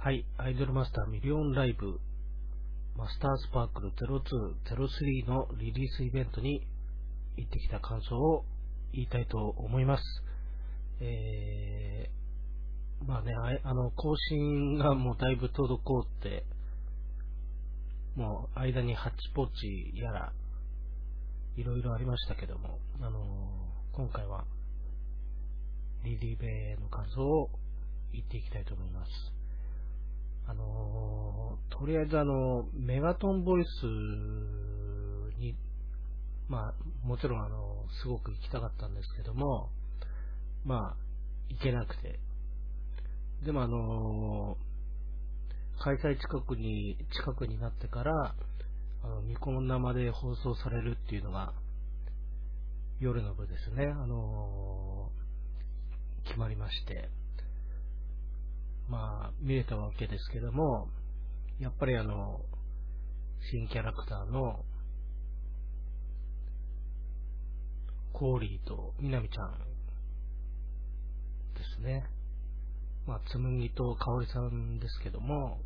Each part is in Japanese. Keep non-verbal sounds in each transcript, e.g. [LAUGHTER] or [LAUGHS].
はい、アイドルマスターミリオンライブマスタースパークル0203のリリースイベントに行ってきた感想を言いたいと思います。えー、まあね、あの、更新がもうだいぶ滞って、もう間にハッチポッチやら、いろいろありましたけども、あのー今回はリリーベの感想を言っていきたいと思います。あのーとりあえずあの、メガトンボイスに、まあ、もちろんあの、すごく行きたかったんですけども、まあ、行けなくて。でもあのー開催近くに、近くになってから、あの、ニコ生で放送されるっていうのが、夜の部ですね、あのー決まりまして、まあ、見れたわけですけども、やっぱりあの、新キャラクターの、コーリーとみなみちゃんですね。まあ、つむぎとかおりさんですけども、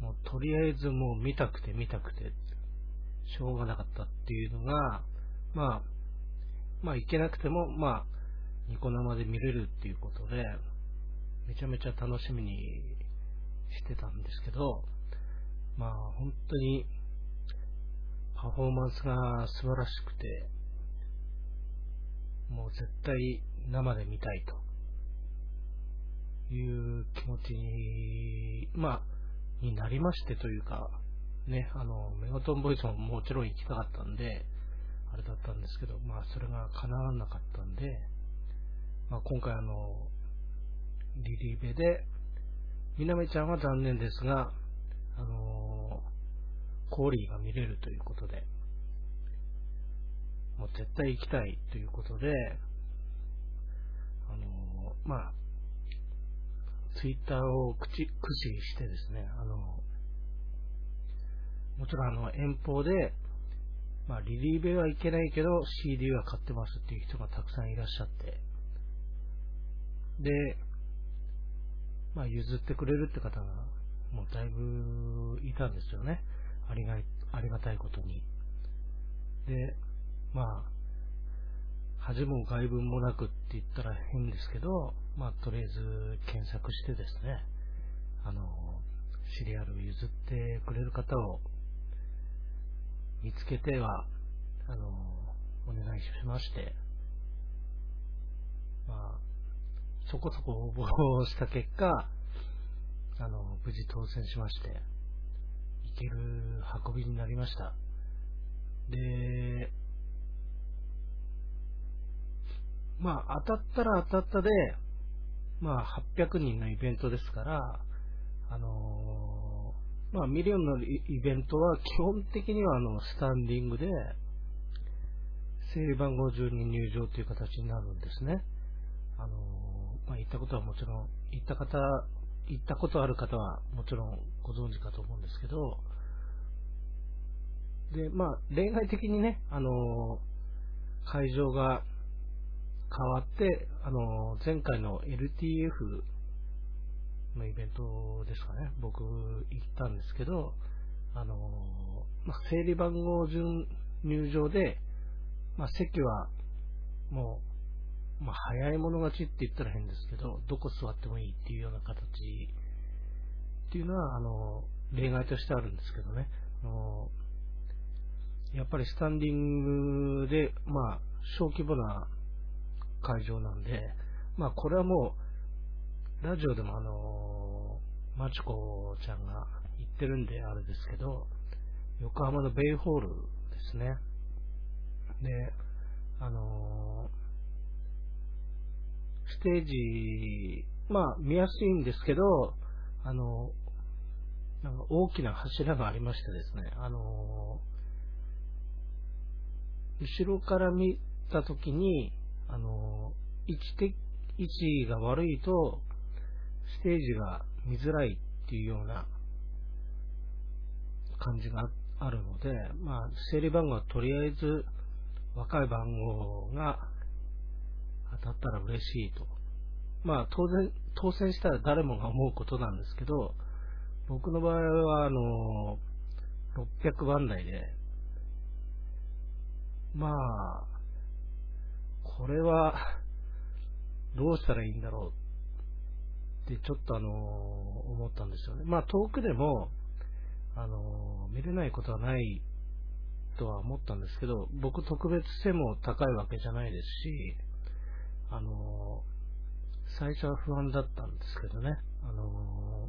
もうとりあえずもう見たくて見たくて、しょうがなかったっていうのが、まあ、まあ、いけなくても、まあ、ニコ生で見れるっていうことで、めちゃめちゃ楽しみにしてたんですけど、まあ、本当に、パフォーマンスが素晴らしくて、もう絶対生で見たいと。いう気持ちに、まあ、になりましてというか、ね、あの、メガトンボイスももちろん行きたかったんで、あれだったんですけど、まあ、それが叶わなかったんで、まあ、今回あの、リリーベで、みなみちゃんは残念ですが、あのコーリーが見れるということで、もう絶対行きたいということで、あのまあ、ツイッターを駆使駆使してですね、あのもちろんあの遠方で、まあ、リリーベはいけないけど CD は買ってますっていう人がたくさんいらっしゃって、で、まあ、譲ってくれるって方が、もうだいぶいたんですよね。ありが、ありがたいことに。で、まあ、恥も外文もなくって言ったら変ですけど、まあ、とりあえず検索してですね、あの、シリアルを譲ってくれる方を見つけては、あの、お願いしまして、まあ、そこそこ応募した結果、あの、無事当選しまして、行ける運びになりました。で、まあ、当たったら当たったで、まあ、800人のイベントですから、あのーまあ、ミリオンのイイベントは基本的にはあの、スタンディングで、整理番号順に入場という形になるんですね。あのーまあ、行ったことはもちろん、行った方、行ったことある方はもちろんご存知かと思うんですけど、で、まあ、例外的にね、あのー会場が変わって、あのー前回の LTF のイベントですかね、僕行ったんですけど、あのーまあ、整理番号順入場で、まあ、席はもう、まあ、早い者勝ちって言ったら変ですけど、どこ座ってもいいっていうような形っていうのは、あの、例外としてあるんですけどね。あのやっぱりスタンディングで、まあ、小規模な会場なんで、まあ、これはもう、ラジオでもあの、マチコちゃんが言ってるんであれですけど、横浜のベイホールですね。で、あのステージ、まあ見やすいんですけど、あの、なんか大きな柱がありましてですね、あの、後ろから見たときに、あの、位置的、位置が悪いと、ステージが見づらいっていうような感じがあるので、まあ、整理番号はとりあえず若い番号が当たったら嬉しいとまあ当然、当選したら誰もが思うことなんですけど、僕の場合は、あの、600番台で、まあ、これは、どうしたらいいんだろうってちょっとあの、思ったんですよね。まあ遠くでも、あの、見れないことはないとは思ったんですけど、僕特別背も高いわけじゃないですし、あの、最初は不安だったんですけどね、あの、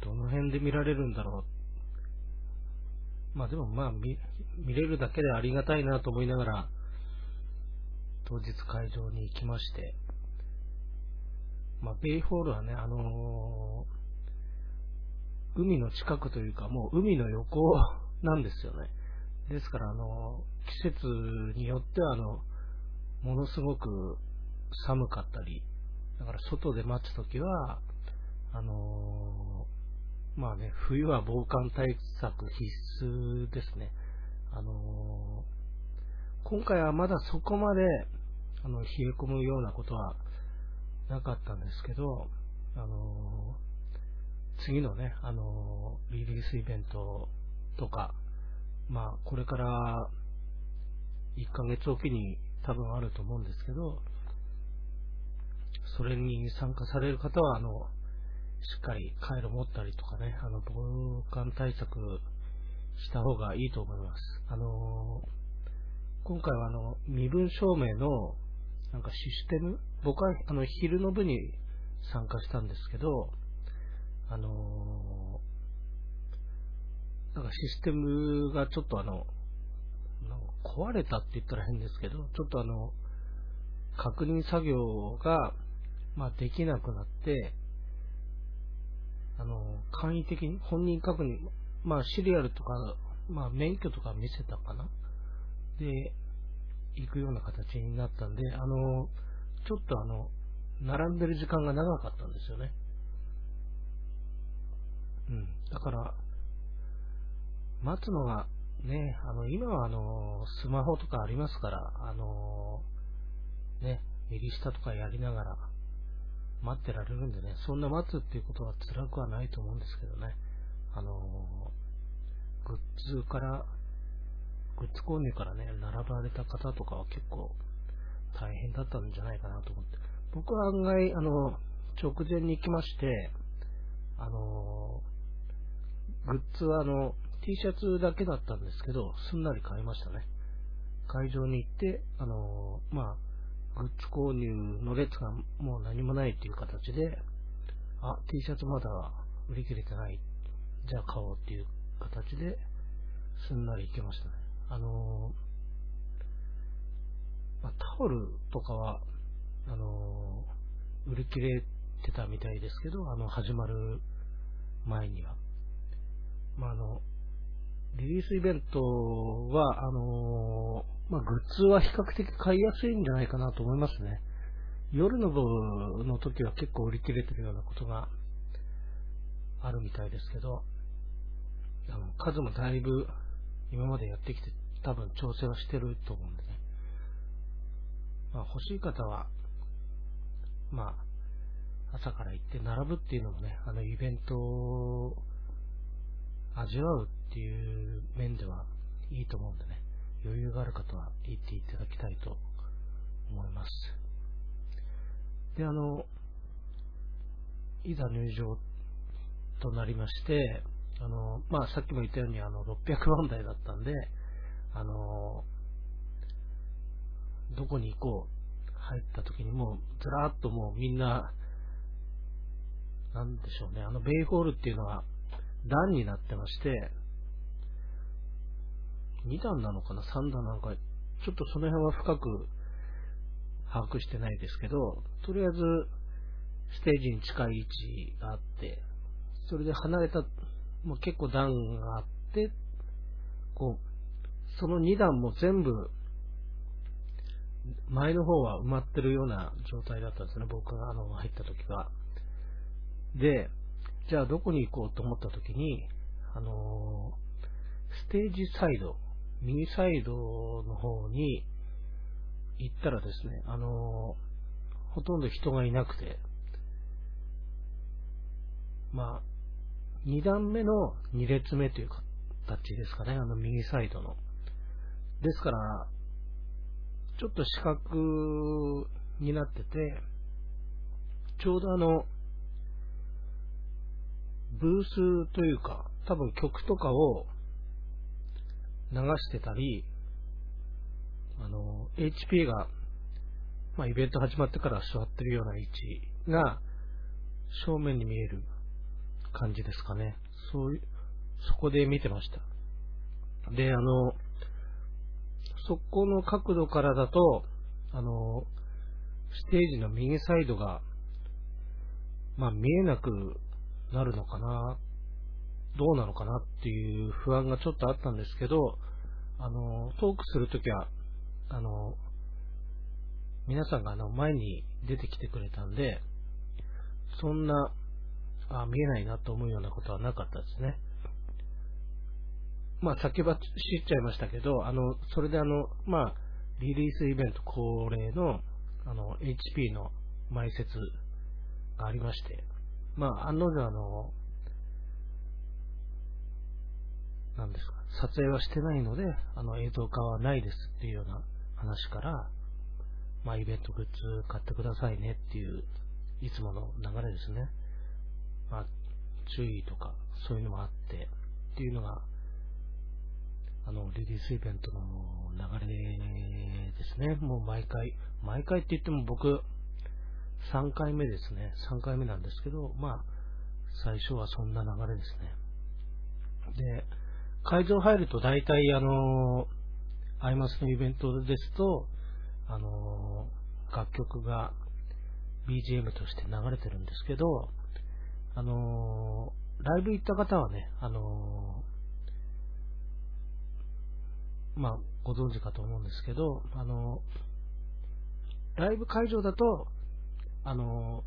どの辺で見られるんだろう。まあでもまあ見、見れるだけでありがたいなと思いながら、当日会場に行きまして、まあ、ベイホールはね、あのー、海の近くというか、もう海の横なんですよね。ですから、あのー、季節によっては、あの、ものすごく寒かったり、だから外で待つときは、あのー、まあね、冬は防寒対策必須ですね。あの今回はまだそこまで、あの、冷え込むようなことはなかったんですけど、あの次のね、あのリリースイベントとか、まあ、これから1ヶ月おきに多分あると思うんですけど、それに参加される方は、あの、しっかり回路持ったりとかね、あの、防寒対策した方がいいと思います。あの今回はあの、身分証明のなんかシステム僕はあの昼の部に参加したんですけど、あのー、なんかシステムがちょっとあの、壊れたって言ったら変ですけど、ちょっとあの、確認作業が、まあ、できなくなって、あの、簡易的に本人確認、まあ、シリアルとか、まあ、免許とか見せたかな？で、行くような形になったんで、あの、ちょっとあの、並んでる時間が長かったんですよね。うん。だから、待つのが、ね、あの、今はあの、スマホとかありますから、あの、ね、右下とかやりながら待ってられるんでね、そんな待つっていうことは辛くはないと思うんですけどね。あの、グッズからグッズ購入からね、並ばれた方とかは結構大変だったんじゃないかなと思って。僕は案外、あの、直前に行きまして、あの、グッズはあの、T シャツだけだったんですけど、すんなり買いましたね。会場に行って、あの、まあ、グッズ購入の列がもう何もないっていう形で、あ、T シャツまだ売り切れてない。じゃあ買おうっていう形で、すんなり行けましたね。あのまあ、タオルとかは、あの売り切れてたみたいですけど、あの、始まる前には。まあ、あの、リリースイベントは、あのまあ、グッズは比較的買いやすいんじゃないかなと思いますね。夜の部の時は結構売り切れてるようなことがあるみたいですけど、あの数もだいぶ今までやってきて多分調整はしてると思うんでね。まあ欲しい方は、まあ、朝から行って並ぶっていうのもね、あのイベント味わうっていう面ではいいと思うんでね、余裕がある方は行っていただきたいと思います。で、あの、いざ入場となりまして、あの、まあ、さっきも言ったように、あの、600万台だったんで、あの、どこに行こう、入った時にもう、ずらーっともうみんな、なんでしょうね、あの、ベイホールっていうのは、段になってまして、2段なのかな ?3 段なのか、ちょっとその辺は深く把握してないですけど、とりあえず、ステージに近い位置があって、それで離れた、もう結構段があって、こう、その2段も全部、前の方は埋まってるような状態だったんですね、僕があの入った時は。で、じゃあどこに行こうと思った時に、あのステージサイド、右サイドの方に行ったらですね、あのほとんど人がいなくて、まあ、2段目の2列目という形ですかね、あの右サイドの。ですから、ちょっと四角になってて、ちょうどあの、ブースというか、多分曲とかを流してたり、あの、HP が、まあ、イベント始まってから座ってるような位置が正面に見える感じですかね。そういう、そこで見てました。で、あの、そこの角度からだと、あの、ステージの右サイドが、まあ見えなくなるのかな、どうなのかなっていう不安がちょっとあったんですけど、あの、トークするときは、あの、皆さんがあの前に出てきてくれたんで、そんな、あ見えないなと思うようなことはなかったですね。まあ、先ば知っちゃいましたけど、あの、それであの、まあ、リリースイベント恒例の、あの、HP の埋設がありまして、まあ、案の定あの、なんですか、撮影はしてないので、あの、映像化はないですっていうような話から、まあ、イベントグッズ買ってくださいねっていう、いつもの流れですね。まあ、注意とか、そういうのもあって、っていうのが、あの、リリースイベントの流れですね。もう毎回、毎回って言っても僕、3回目ですね。3回目なんですけど、まあ、最初はそんな流れですね。で、会場入ると大体あの、アイマスのイベントですと、あの、楽曲が BGM として流れてるんですけど、あの、ライブ行った方はね、あの、まあ、ご存知かと思うんですけど、あの、ライブ会場だと、あの、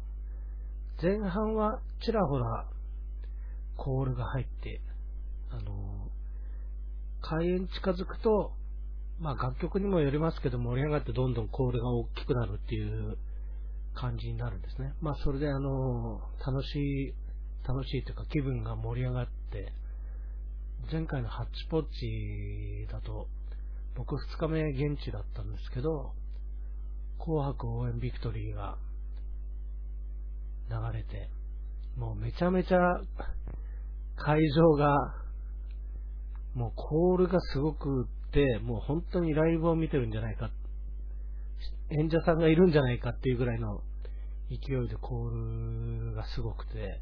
前半はちらほらコールが入って、あの、開演近づくと、まあ楽曲にもよりますけど盛り上がってどんどんコールが大きくなるっていう感じになるんですね。まあそれであの、楽しい、楽しいというか気分が盛り上がって、前回のハッチポッチだと、僕2日目現地だったんですけど、紅白応援ビクトリーが流れて、もうめちゃめちゃ会場が、もうコールがすごくって、もう本当にライブを見てるんじゃないか、演者さんがいるんじゃないかっていうぐらいの勢いでコールがすごくて、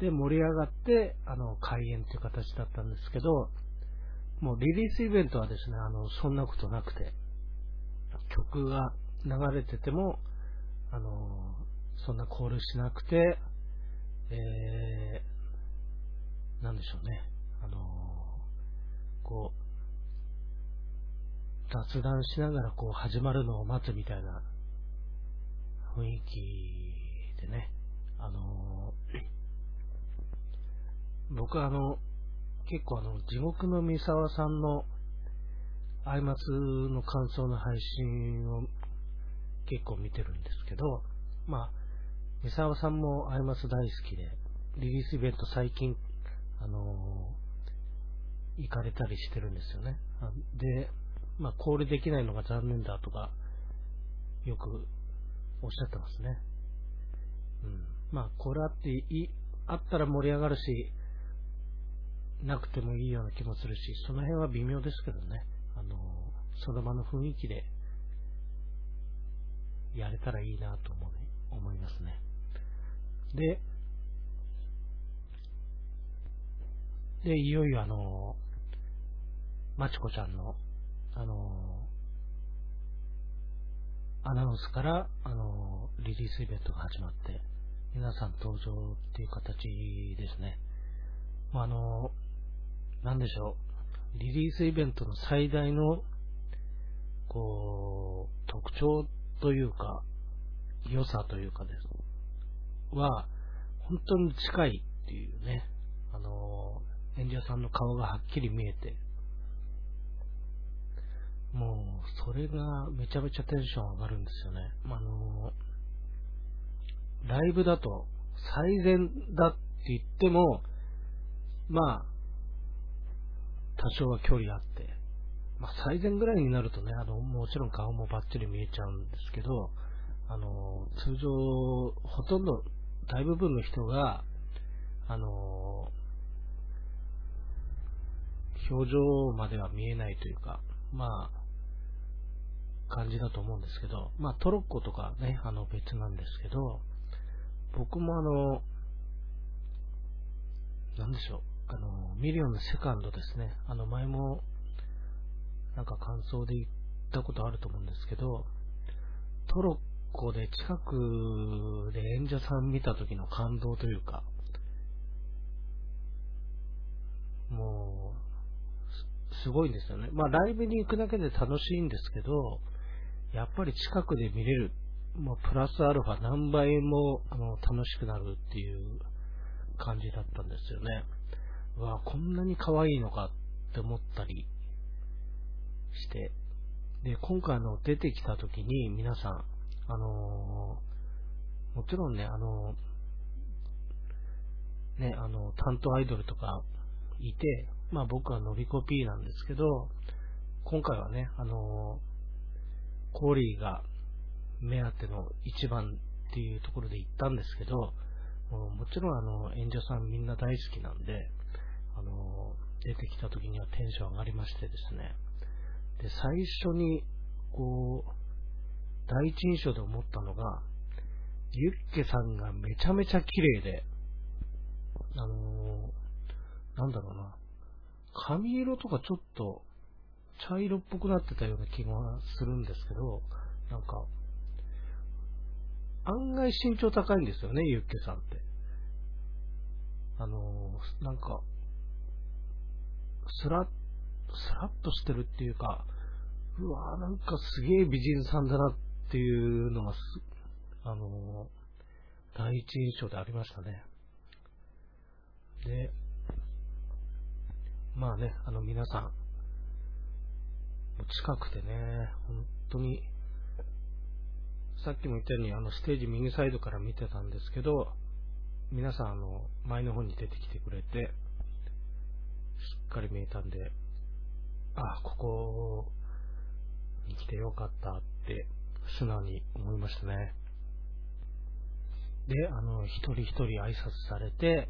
で、盛り上がって、あの、開演っていう形だったんですけど、もうリリースイベントはですね、あの、そんなことなくて、曲が流れてても、あの、そんなコールしなくて、えー、なんでしょうね、あの、こう、雑談しながらこう始まるのを待つみたいな雰囲気でね、あの、僕はあの、結構あの、地獄の三沢さんの、アイマスの感想の配信を結構見てるんですけど、まあ、三沢さんもアイマス大好きで、リリースイベント最近、あのー、行かれたりしてるんですよね。で、まあ、コールできないのが残念だとか、よくおっしゃってますね。うん。まあ、これあってい、あったら盛り上がるし、なくてもいいような気もするし、その辺は微妙ですけどね。あの、その場の雰囲気でやれたらいいなと思う,、思いますね。で、で、いよいよあの、まちこちゃんの、あの、アナウンスから、あの、リリースイベントが始まって、皆さん登場っていう形ですね。まあ、あの、なんでしょう、リリースイベントの最大の、こう、特徴というか、良さというかです。は、本当に近いっていうね、あの、演者さんの顔がはっきり見えて、もう、それがめちゃめちゃテンション上がるんですよね。あの、ライブだと最善だって言っても、まあ、多少は距離あって、まあ、最善ぐらいになるとね、あの、もちろん顔もバッチリ見えちゃうんですけど、あの、通常、ほとんど、大部分の人が、あの、表情までは見えないというか、まあ、感じだと思うんですけど、まあトロッコとかね、あの別なんですけど、僕もあの、なんでしょう、あの、ミリオンのセカンドですね、あの前も、なんか感想で言ったことあると思うんですけど、トロッココで近くで演者さん見た時の感動というか、もう、すごいんですよね。まあライブに行くだけで楽しいんですけど、やっぱり近くで見れる、まあ、プラスアルファ何倍もあの楽しくなるっていう感じだったんですよね。うわ、こんなに可愛いのかって思ったりして、で、今回の出てきた時に皆さん、あのー、もちろんね、あのー、ね、あの、担当アイドルとかいて、まあ僕はノリコ P なんですけど、今回はね、あのーコーリーが目当ての一番っていうところで行ったんですけど、もちろんあの演者さんみんな大好きなんで、あの出てきた時にはテンション上がりましてですね、で、最初に、こう、第一印象で思ったのが、ユッケさんがめちゃめちゃ綺麗で、あのー、なんだろうな、髪色とかちょっと茶色っぽくなってたような気がするんですけど、なんか、案外身長高いんですよね、ユッケさんって。あのー、なんか、スラッ、スラッとしてるっていうか、うわぁなんかすげえ美人さんだなっっていうのがす、あの、第一印象でありましたね。で、まあね、あの皆さん、近くてね、本当に、さっきも言ったように、あの、ステージ右サイドから見てたんですけど、皆さん、あの、前の方に出てきてくれて、しっかり見えたんで、ああ、ここに来てよかったって、素直に思いましたね。で、あの、一人一人挨拶されて、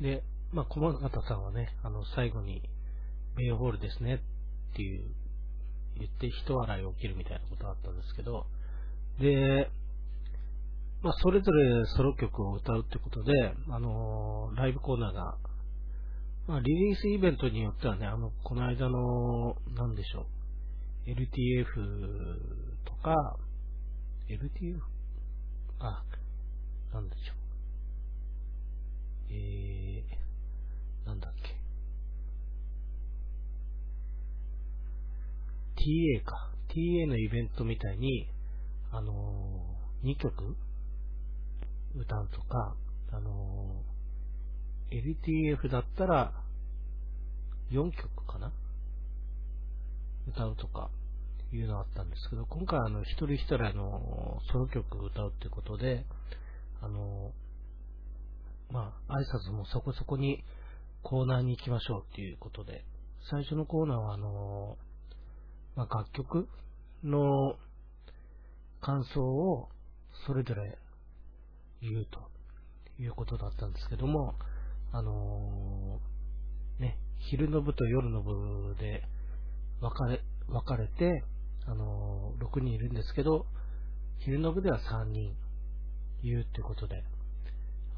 で、まあ、駒形さんはね、あの、最後に、メイホールですねっていう言って人笑い起きるみたいなことがあったんですけど、で、まあ、それぞれソロ曲を歌うってことで、あのー、ライブコーナーが、まあ、リリースイベントによってはね、あの、この間の、なんでしょう、LTF か、LTF? あ、なんでしょう。えー、なんだっけ。TA か。TA のイベントみたいに、あのー、2曲歌うとか、あのー、LTF だったら4曲かな？歌うとかいうのあったんですけど、今回あの、一人一人あの、ソロ曲を歌うってことで、あの、まあ、挨拶もそこそこにコーナーに行きましょうっていうことで、最初のコーナーはあのまあ、楽曲の感想をそれぞれ言うということだったんですけども、あのー、ね、昼の部と夜の部で分かれ、分かれて、あのー、6人いるんですけど、昼の部では3人言うってことで、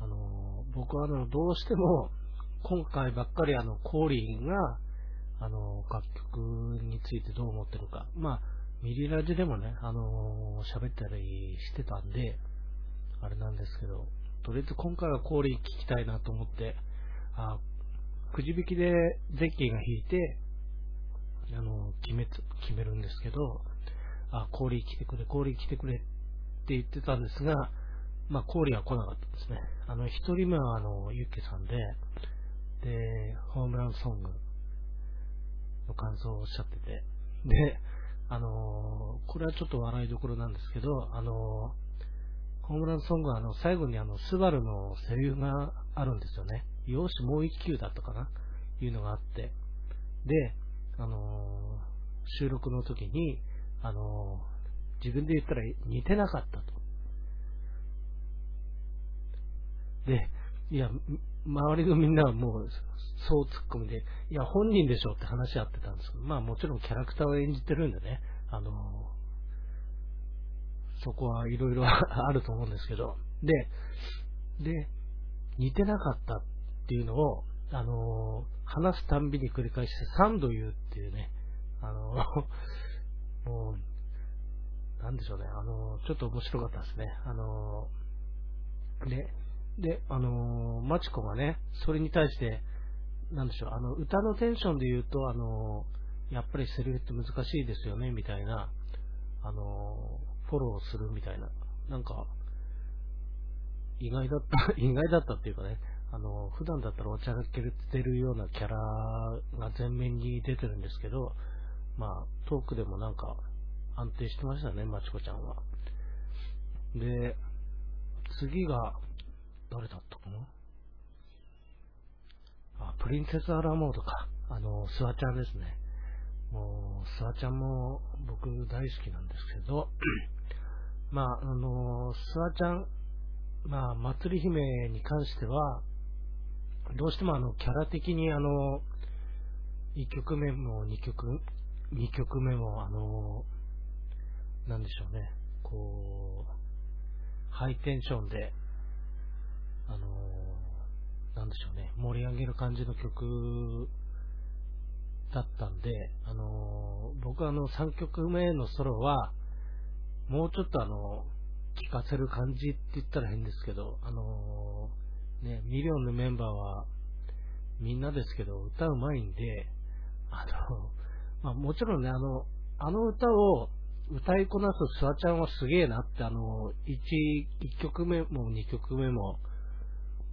あのー、僕はあの、どうしても、今回ばっかりあの、コーリーが、あの、楽曲についてどう思ってるか。まあ、ミリラジでもね、あの喋ったりしてたんで、あれなんですけど、とりあえず今回はコーリー聞きたいなと思って、あくじ引きでゼッキーが引いて、あの、決め、決めるんですけど、あ、コーリー来てくれ、コーリー来てくれって言ってたんですが、まあ、コーリーは来なかったですね。あの、一人目はあの、ユッケさんで、で、ホームランソング、の感想をおっしゃってて、で、あのー、これはちょっと笑いどころなんですけど、あのー、ホームランソングはあの、最後にあの、スバルのセリフがあるんですよね。よし、もう一球だったかな？いうのがあって。で、あのー、収録の時に、あのー、自分で言ったら似てなかったと。で、いや、周りのみんなはもう、そう突っ込みで、いや、本人でしょって話し合ってたんですけど、まあもちろんキャラクターを演じてるんでね、あのそこはいろいろあると思うんですけど、で、で、似てなかったっていうのを、あの話すたんびに繰り返して3度言うっていうね、あの [LAUGHS] もう、なんでしょうね、あのちょっと面白かったですね。あので、で、あのマチコがね、それに対して、なんでしょう、あの、歌のテンションで言うと、あのやっぱりセリフって難しいですよね、みたいな、あのフォローするみたいな、なんか、意外だった、[LAUGHS] 意外だったっていうかね、あの、普段だったらおちゃらけてるようなキャラが前面に出てるんですけど、まあ、トークでもなんか安定してましたね、まちこちゃんは。で、次が、誰だったかな？あ、プリンセスアラモードか。あの、スワちゃんですね。もう、スワちゃんも僕大好きなんですけど、まあ、あの、スワちゃん、まあ、祭り姫に関しては、どうしてもあの、キャラ的にあの、1曲目も2曲、2曲目もあの、なんでしょうね、こう、ハイテンションで、あの、なんでしょうね、盛り上げる感じの曲だったんで、あの僕あの3曲目のソロは、もうちょっとあの、聴かせる感じって言ったら変ですけど、あのね、ミリオンのメンバーは、みんなですけど、歌うまいんで、あの、まあ、もちろんね、あの、あの歌を歌いこなすスワちゃんはすげえなって、あの、1、1曲目も2曲目も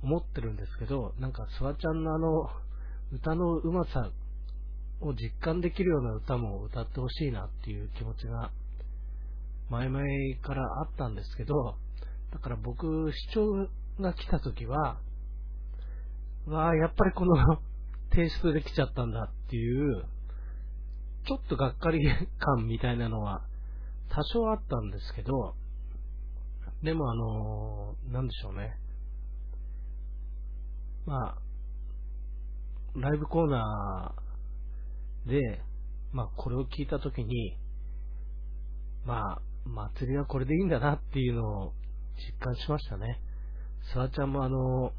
思ってるんですけど、なんかスワちゃんのあの、歌のうまさを実感できるような歌も歌ってほしいなっていう気持ちが前々からあったんですけど、だから僕、視聴が来た時は、わあ、やっぱりこの [LAUGHS] 提出できちゃったんだっていう、ちょっとがっかり感みたいなのは多少あったんですけど、でもあの、なんでしょうね。まあ、ライブコーナーで、まあこれを聞いたときに、まあ、祭りはこれでいいんだなっていうのを実感しましたね。スワちゃんもあの、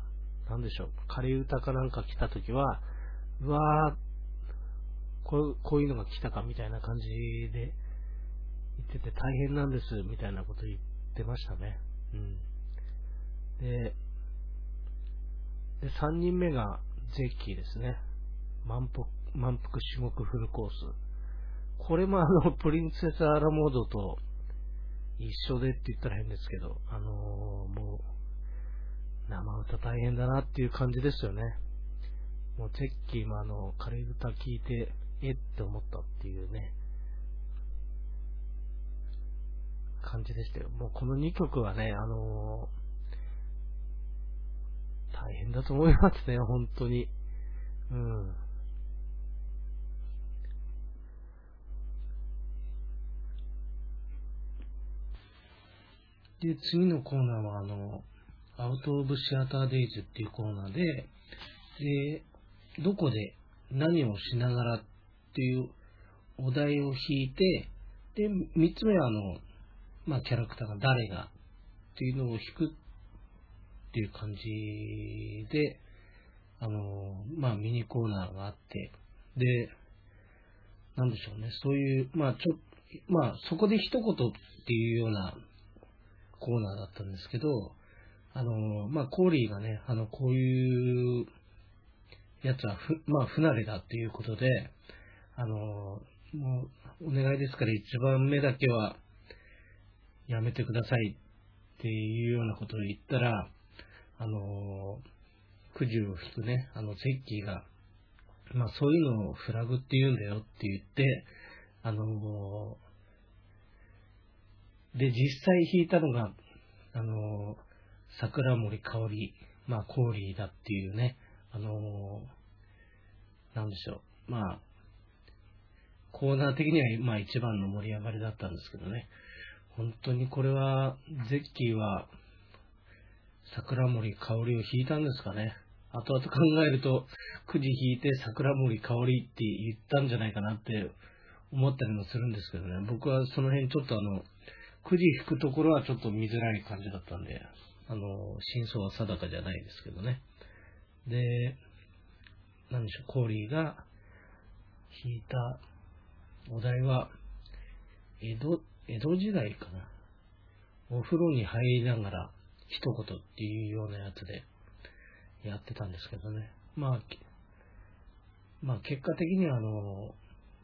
なんでしょう、仮歌かなんか来た時は、うわー、こうこういうのが来たかみたいな感じで言ってて大変なんですみたいなこと言ってましたね。うん。で、で3人目がゼッキーですね。満腹、満腹種目フルコース。これもあの、プリンセスアラモードと一緒でって言ったら変ですけど、あのー、もう、生歌大変だなっていう感じですよね。もう、ゼッキーもあの、仮歌聞いて、えって思ったっていうね、感じでしたよ。もうこの2曲はね、あのー、大変だと思いますね、本当に。うん。で、次のコーナーは、あの、アウト・オブ・シアター・デイズっていうコーナーで、で、どこで何をしながらっていうお題を引いて、で、三つ目は、あの、まあ、キャラクターが誰がっていうのを引くっていう感じで、あの、まあ、ミニコーナーがあって、で、なんでしょうね、そういう、まあ、ちょ、まあ、そこで一言っていうようなコーナーだったんですけど、あの、まあ、コーリーがね、あの、こういうやつはふ、まあ、不慣れだっていうことで、あの、もう、お願いですから一番目だけはやめてくださいっていうようなことを言ったら、あの、くじを引くね、あの、ゼッキーが、まあそういうのをフラグって言うんだよって言って、あの、で、実際弾いたのが、あの、桜森香り、まあ、コーリーだっていうね、あの、なんでしょう。まあ、コーナー的には、まあ、一番の盛り上がりだったんですけどね。本当にこれは、ゼッキーは、桜森香りを引いたんですかね。後々考えると、くじ引いて桜森香りって言ったんじゃないかなって思ったりもするんですけどね。僕はその辺ちょっとあの、くじ引くところはちょっと見づらい感じだったんで、あの、真相は定かじゃないですけどね。で、何でしょう、コーリーが引いたお題は、江戸、江戸時代かな。お風呂に入りながら一言っていうようなやつでやってたんですけどね。まあ、まあ結果的にはあの、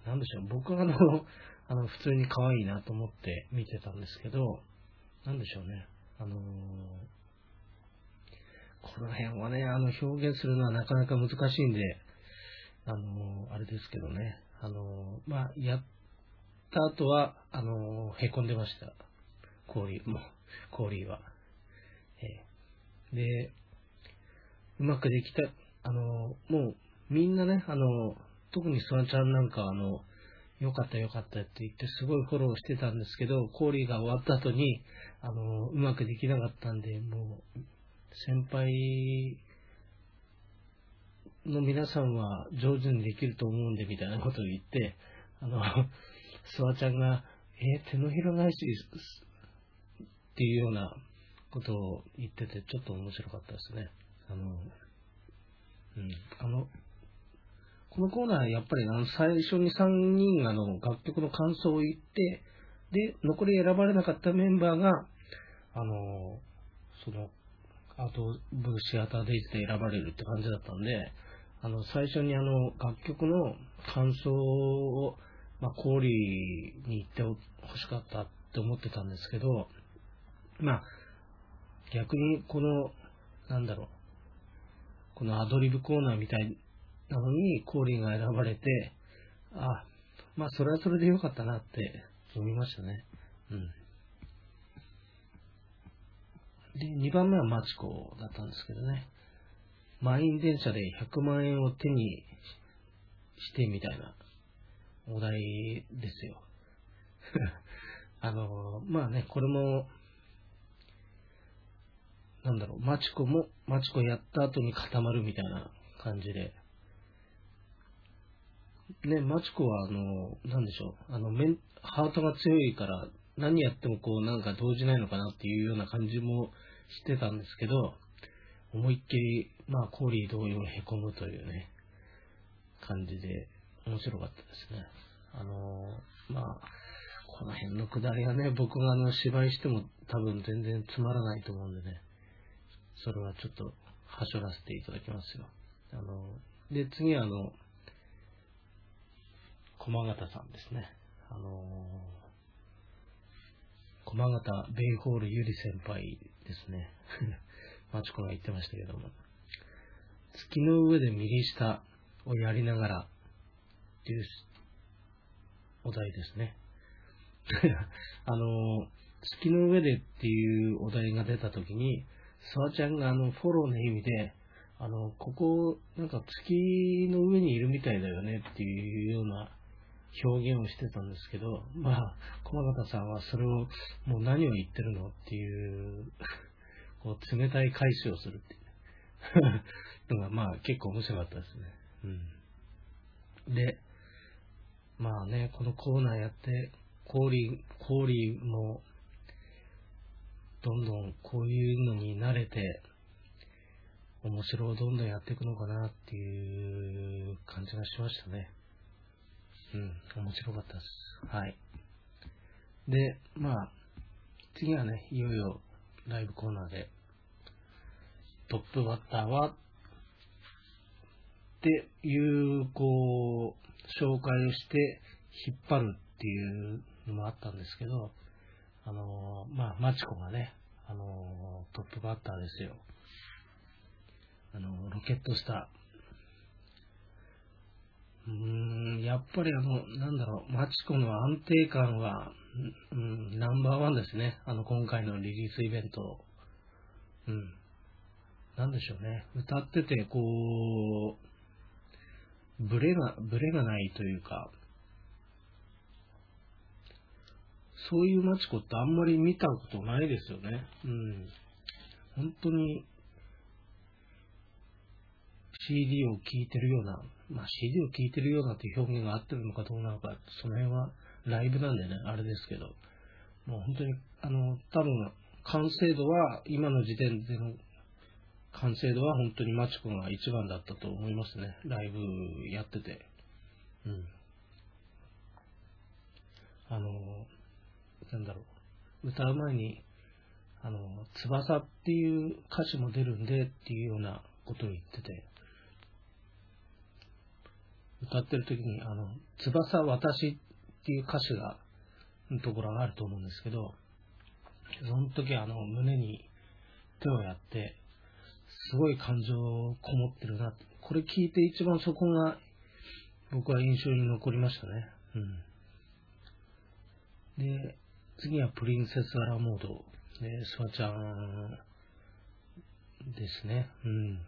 なんでしょう、僕はあの、あの、普通に可愛いなと思って見てたんですけど、なんでしょうね、あのこの辺はね、あの、表現するのはなかなか難しいんで、あのあれですけどね、あのまあ、やった後は、あのへこんでました。氷も、氷は。えー、で、うまくできた、あのもう、みんなね、あの特にスワちゃんなんかあの、よかったよかったって言ってすごいフォローしてたんですけど、コーリーが終わった後に、あの、うまくできなかったんで、もう、先輩の皆さんは上手にできると思うんで、みたいなことを言って、あの、[LAUGHS] スワちゃんが、えー、手のひら返しっていうようなことを言ってて、ちょっと面白かったですね。あの、うん、あの、このコーナー、やっぱりあの最初に3人あの楽曲の感想を言って、で、残り選ばれなかったメンバーが、あの、その、アートブーシアターデイズで選ばれるって感じだったんで、あの、最初にあの、楽曲の感想を、まあ、コーリーに言ってほしかったって思ってたんですけど、まあ、逆にこの、なんだろう、このアドリブコーナーみたいなのに、コーリーが選ばれて、あ、まあ、それはそれでよかったなって思いましたね。うん。で、2番目はマチコだったんですけどね。満員電車で100万円を手にしてみたいなお題ですよ。[LAUGHS] あの、まあね、これも、なんだろう、マチコも、マチコやった後に固まるみたいな感じで、ね、マチコは、あの、なんでしょう、あの、ハートが強いから、何やってもこう、なんか動じないのかなっていうような感じもしてたんですけど、思いっきり、まあ、コーリー同様へこむというね、感じで、面白かったですね。あの、まあ、この辺のくだりはね、僕があの、芝居しても多分全然つまらないと思うんでね、それはちょっと、はしょらせていただきますよ。あの、で、次はあの、駒形さんですね。あの駒形ベイホールゆり先輩ですね。[LAUGHS] マチコが言ってましたけども。月の上で右下をやりながらっていうお題ですね。[LAUGHS] あの、月の上でっていうお題が出たときに、サワちゃんがあのフォローの意味で、あの、ここ、なんか月の上にいるみたいだよねっていうような表現をしてたんですけど、まあ、駒形さんはそれを、もう何を言ってるのっていう、こう、冷たい返しをするっていうのが、まあ、結構面白かったですね。うん。で、まあね、このコーナーやって、コーリー、コーリーも、どんどんこういうのに慣れて、面白をどんどんやっていくのかなっていう感じがしましたね。うん、面白かったです。はい。で、まあ、次はね、いよいよライブコーナーで、トップバッターは、っていう、こう、紹介をして引っ張るっていうのもあったんですけど、あのまあ、マチコがね、あのトップバッターですよ。あのロケットスター。やっぱりあの、なんだろう、マチコの安定感はうん、ナンバーワンですね。あの、今回のリリースイベント。うん。なんでしょうね。歌ってて、こう、ブレが、ブレがないというか、そういうマチコってあんまり見たことないですよね。うん。本当に CD を聴いてるような、まあ CD を聴いてるようなっていう表現が合ってるのかどうなのか、その辺はライブなんでね、あれですけど、もう本当に、あの、多分、完成度は、今の時点での完成度は本当にマチコが一番だったと思いますね。ライブやってて。うん。あの、なんだろう。歌う前に、あの、翼っていう歌詞も出るんでっていうようなことを言ってて、歌ってる時に、あの、翼私っていう歌詞が、のところがあると思うんですけど、その時あの、胸に手をやって、すごい感情こもってるなこれ聞いて一番そこが僕は印象に残りましたね。うん。で、次はプリンセスアラモード。ね、スワちゃんですね。うん。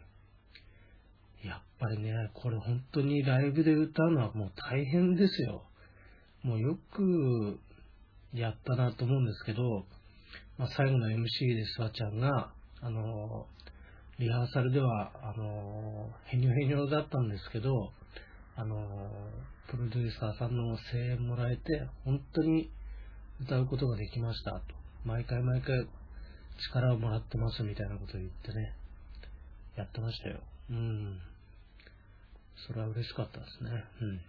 やっぱりね、これ本当にライブで歌うのはもう大変ですよ。もうよくやったなと思うんですけど、まあ、最後の MC でスワちゃんが、あのリハーサルでは、あのへにょへにょだったんですけど、あのプロデューサーさんの声援もらえて、本当に歌うことができましたと。毎回毎回力をもらってますみたいなことを言ってね、やってましたよ。うん。それは嬉しかったですね。うん。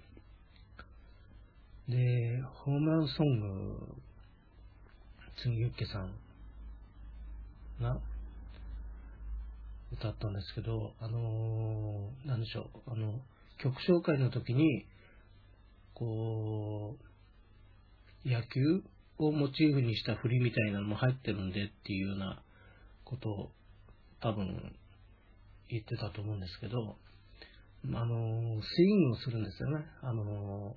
で、ホームランソング、次ユッケさんが歌ったんですけど、あのー、なんでしょう、あの、曲紹介の時に、こう、野球をモチーフにした振りみたいなのも入ってるんでっていうようなことを多分言ってたと思うんですけど、あの、スイングをするんですよね。あの、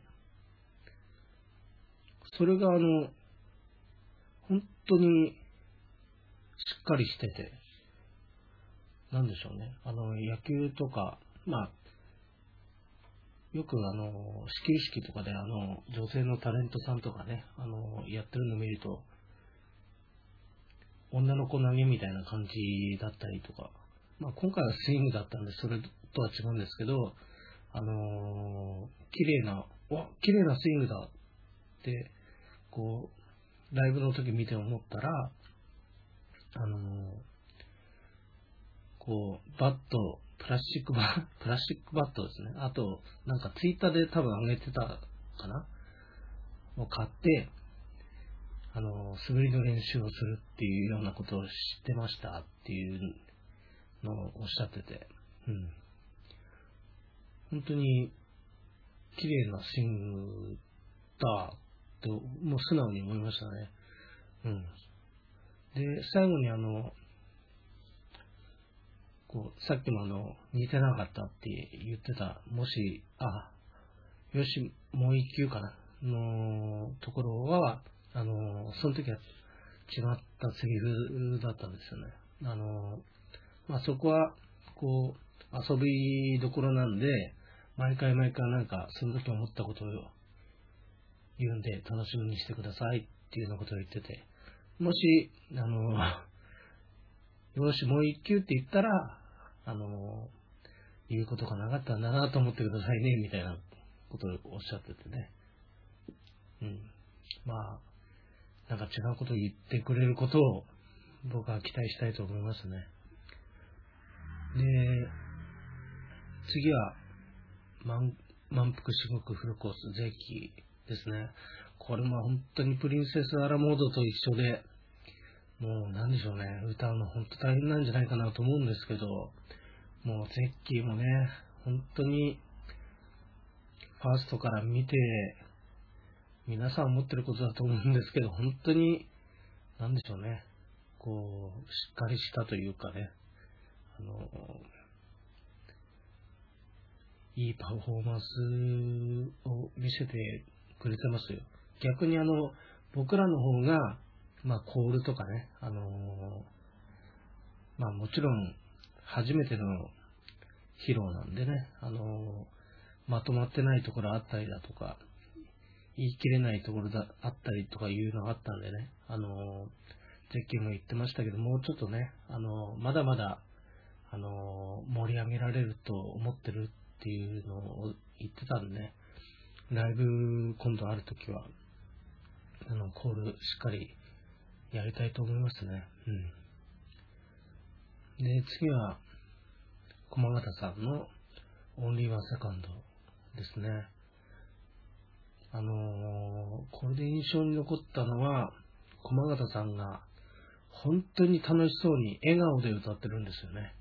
それがあの、本当にしっかりしてて、なんでしょうね。あの、野球とか、まあ、よくあの、始球式とかであの、女性のタレントさんとかね、あの、やってるの見ると、女の子投げみたいな感じだったりとか、まあ今回はスイングだったんで、それとは違うんですけど、あのー、綺麗な、わ、綺麗なスイングだって、こう、ライブの時見て思ったら、あのー、こう、バット、プラスチックバッ、[LAUGHS] プラスチックバットですね。あと、なんかツイッターで多分上げてたかな？を買って、あの、素振りの練習をするっていうようなことを知ってましたっていうのをおっしゃってて、うん。本当に綺麗なスイングだと、もう素直に思いましたね。うん。で、最後にあの、こう、さっきもあの、似てなかったって言ってた、もし、あ、よし、もう一球かな、のところは、あの、その時は違ったセリフだったんですよね。あの、まあ、そこは、こう、遊びどころなんで、毎回毎回なんか、その時思ったことを言うんで、楽しみにしてくださいっていうようなことを言ってて、もし、あの、[LAUGHS] よし、もう一球って言ったら、あの、言うことがなかったんだなと思ってくださいね、みたいなことをおっしゃっててね。うん。まあ、なんか違うことを言ってくれることを僕は期待したいと思いますね。で、次は、満満腹至極フルコース税金ですね。これも本当にプリンセスアラモードと一緒で、もう何でしょうね、歌うの本当大変なんじゃないかなと思うんですけど、もうゼッキーもね、本当に、ファーストから見て、皆さん思ってることだと思うんですけど、本当に、なんでしょうね、こう、しっかりしたというかね、あの、いいパフォーマンスを見せてくれてますよ。逆にあの、僕らの方が、まあ、コールとかね、あのーまあ、もちろん、初めての披露なんでね、あのーまとまってないところあったりだとか、言い切れないところだあったりとかいうのがあったんでね、あのー、ゼッケンも言ってましたけど、もうちょっとね、あのーまだまだ、あのー盛り上げられると思ってるっていうのを言ってたんで、ライブ今度あるときは、あの、コールしっかりやりたいと思いますね。うん。で、次は、駒形さんの only one second ですね。あのーこれで印象に残ったのは、駒形さんが本当に楽しそうに笑顔で歌ってるんですよね。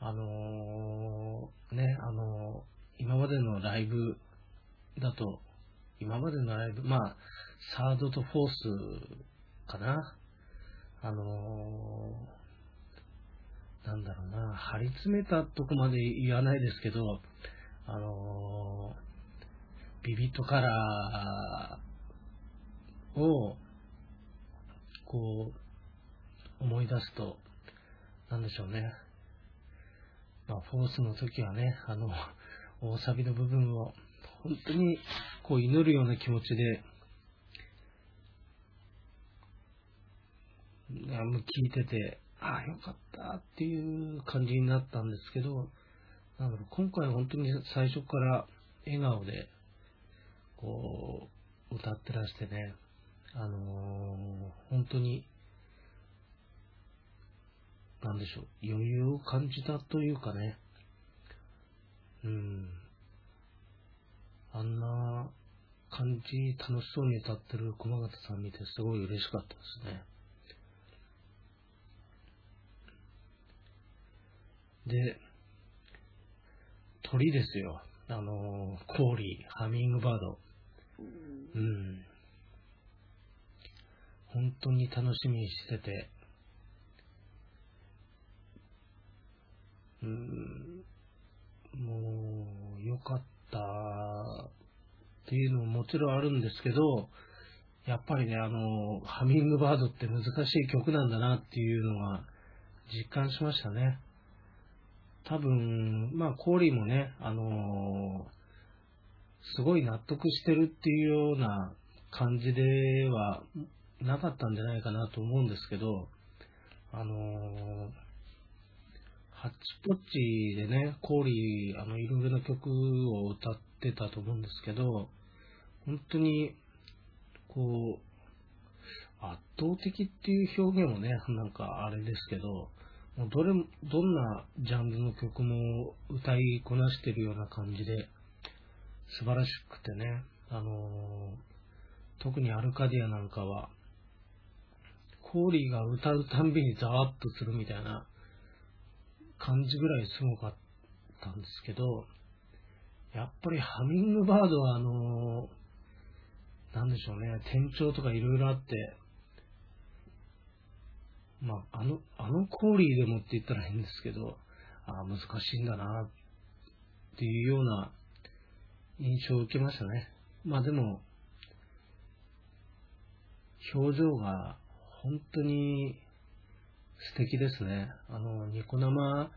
あのーね、あのー今までのライブだと、今までのライブ、まあ、サードとフォースかな。あのーなんだろうな、張り詰めたとこまで言わないですけど、あのービビットカラーを、こう、思い出すと、なんでしょうね。まあ、フォースの時はね、あの、[LAUGHS] 大サビの部分を、本当に、こう、祈るような気持ちで、いやもう聞いてて、ああ、よかったっていう感じになったんですけど、なんだろう、今回は本当に最初から笑顔で、こう、歌ってらしてね、あのー本当に、なんでしょう、余裕を感じたというかね、うん、あんな感じ、楽しそうに歌ってる駒形さん見てすごい嬉しかったですね。で、鳥ですよ。あのー、コーリー、ハミングバード。うん。本当に楽しみにしてて、うん、もう、良かったっていうのももちろんあるんですけど、やっぱりね、あの、ハミングバードって難しい曲なんだなっていうのは実感しましたね。多分、まあ、コーリーもね、あのすごい納得してるっていうような感じではなかったんじゃないかなと思うんですけど、あのーハッチポッチでね、コーリー、あの、いろいろな曲を歌ってたと思うんですけど、本当に、こう、圧倒的っていう表現もね、なんかあれですけど、もうどれも、どんなジャンルの曲も歌いこなしてるような感じで、素晴らしくてね、あのー特にアルカディアなんかは、コーリーが歌うたんびにザワッとするみたいな感じぐらいすごかったんですけど、やっぱりハミングバードはあのーなんでしょうね、転調とかいろいろあって、まあ、あの、あのコーリーでもって言ったら変ですけど、ああ、難しいんだな、っていうような印象を受けましたね。まあでも、表情が本当に素敵ですね。あの、ニコ生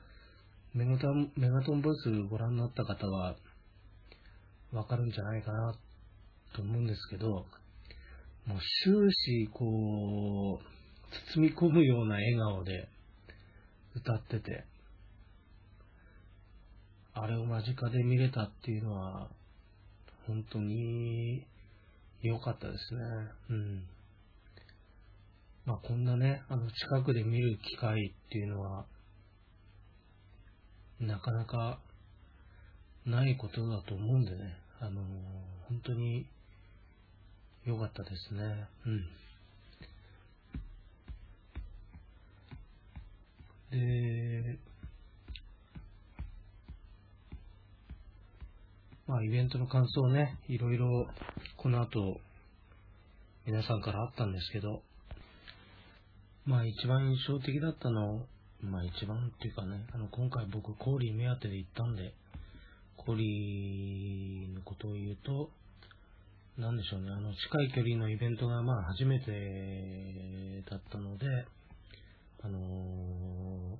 メガトンメガトンボイスご覧になった方はわかるんじゃないかなと思うんですけど、もう終始こう、包み込むような笑顔で歌ってて、あれを間近で見れたっていうのは、本当に良かったですね。うん。まあこんなね、あの近くで見る機会っていうのは、なかなかないことだと思うんでね、あの本当に良かったですね。うん。で、まあイベントの感想ね、いろいろこの後皆さんからあったんですけど、まあ一番印象的だったの、まあ一番っていうかね、あの今回僕コーリー目当てで行ったんで、コーリーのことを言うと、なんでしょうね、あの、近い距離のイベントがまあ初めてだったので、あのー、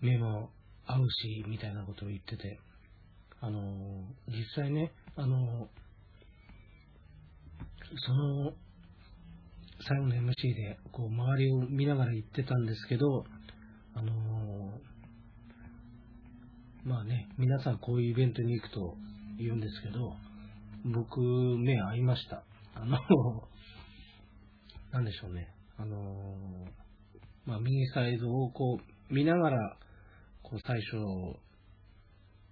目も合うし、みたいなことを言ってて、あのー、実際ね、あのー、その、最後の MC で、こう、周りを見ながら言ってたんですけど、あのまあね、皆さんこういうイベントに行くと言うんですけど、僕、目合いました。あの、なんでしょうね。あのまあ、右サイドをこう、見ながら、こう、最初、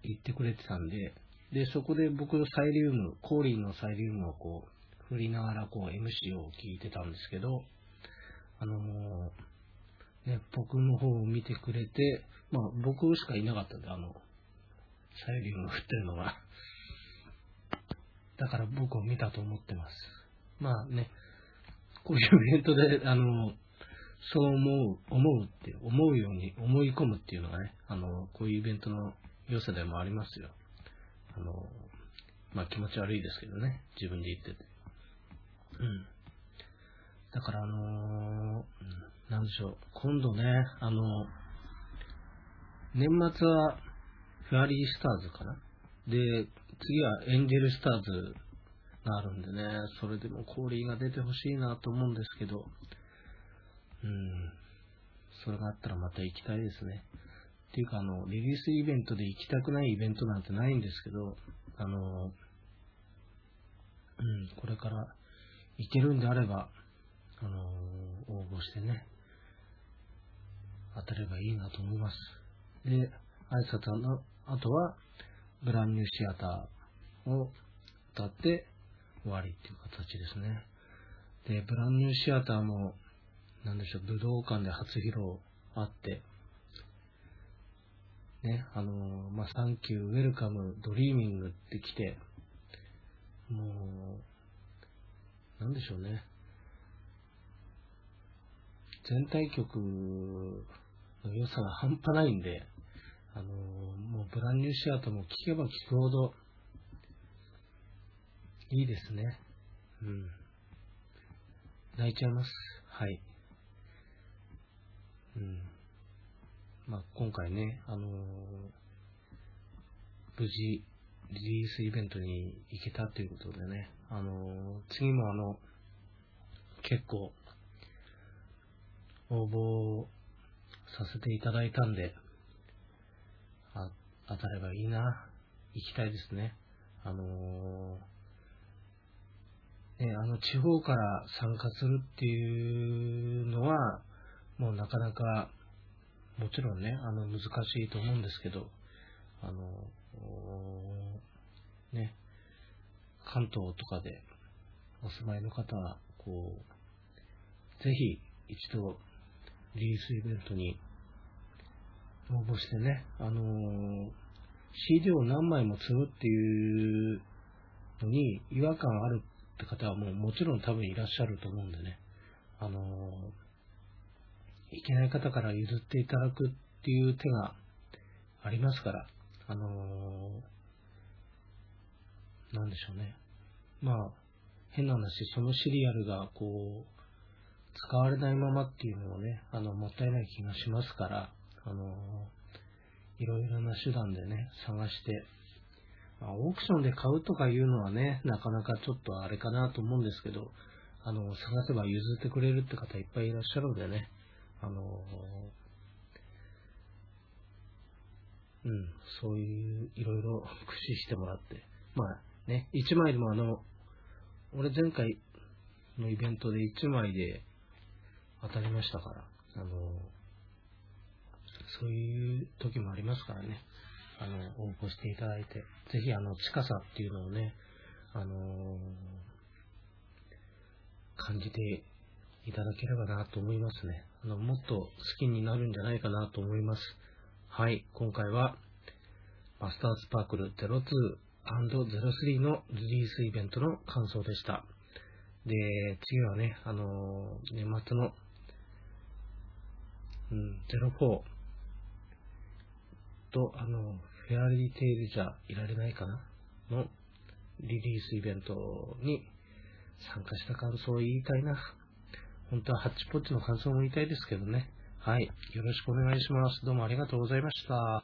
言ってくれてたんで、で、そこで僕のサイリウム、コーリーのサイリウムをこう、振りながらこう、MC を聞いてたんですけど、あのね、僕の方を見てくれて、まあ、僕しかいなかったんで、あの、サイリウム振ってるのが。[LAUGHS] だから僕を見たと思ってます。まあね、こういうイベントで、あの、そう思う、思うって、思うように思い込むっていうのがね、あの、こういうイベントの良さでもありますよ。あの、まあ気持ち悪いですけどね、自分で言ってて。うん。だからあのー、なんでしょう、今度ね、あの、年末はフェアリースターズかな？で、次はエンジェルスターズがあるんでね、それでも氷が出てほしいなと思うんですけど、うん、それがあったらまた行きたいですね。っていうか、あの、リリースイベントで行きたくないイベントなんてないんですけど、あの、うん、これから行けるんであれば、あの、応募してね、当たればいいなと思います。で、挨拶の後は、 Brand New Theater を歌って終わりっていう形ですね。で、 Brand New Theater も、なんでしょう、武道館で初披露あって、ね、あのー、まあ、 Thank You、Welcome、Dreaming って来て、もう、なんでしょうね。全体曲の良さが半端ないんで、あのもうブランニューシアターも聴けば聴くほどいいですね。うん。泣いちゃいます。はい。うん。まあ、今回ね、あのー、無事、リリースイベントに行けたということでね、あの、次もあの、結構、応募させていただいたんで、あ、当たればいいな。行きたいですね。あの、ね、あの、地方から参加するっていうのは、もうなかなか、もちろんね、あの、難しいと思うんですけど、あの、ね、関東とかでお住まいの方は、こう、ぜひ一度リリースイベントに応募してね、あのー、CD を何枚も積むっていうのに違和感あるって方はもうもちろん多分いらっしゃると思うんでね、あのー、いけない方から譲っていただくっていう手がありますから、あのー、なんでしょうね。まあ、変な話、そのシリアルがこう、使われないままっていうのもね、あの、もったいない気がしますから、あの、いろいろな手段でね、探して、まあ、オークションで買うとかいうのはね、なかなかちょっとあれかなと思うんですけど、あの、探せば譲ってくれるって方いっぱいいらっしゃるのでね、あの、うん、そういういろいろ駆使してもらって、まあね、1枚でもあの、俺前回のイベントで1枚で当たりましたから、あの、そういう時もありますからね、あの、応募していただいて、ぜひあの、近さっていうのをね、あの感じていただければなと思いますね。あの、もっと好きになるんじゃないかなと思います。はい、今回は、マスターズパークル02 02&03 のリリースイベントの感想でした。で、次はね、あの年末のうん、04と、あの、フェアリーテイルじゃいられないかな？のリリースイベントに参加した感想を言いたいな。本当はハッチポッチの感想も言いたいですけどね。はい。よろしくお願いします。どうもありがとうございました。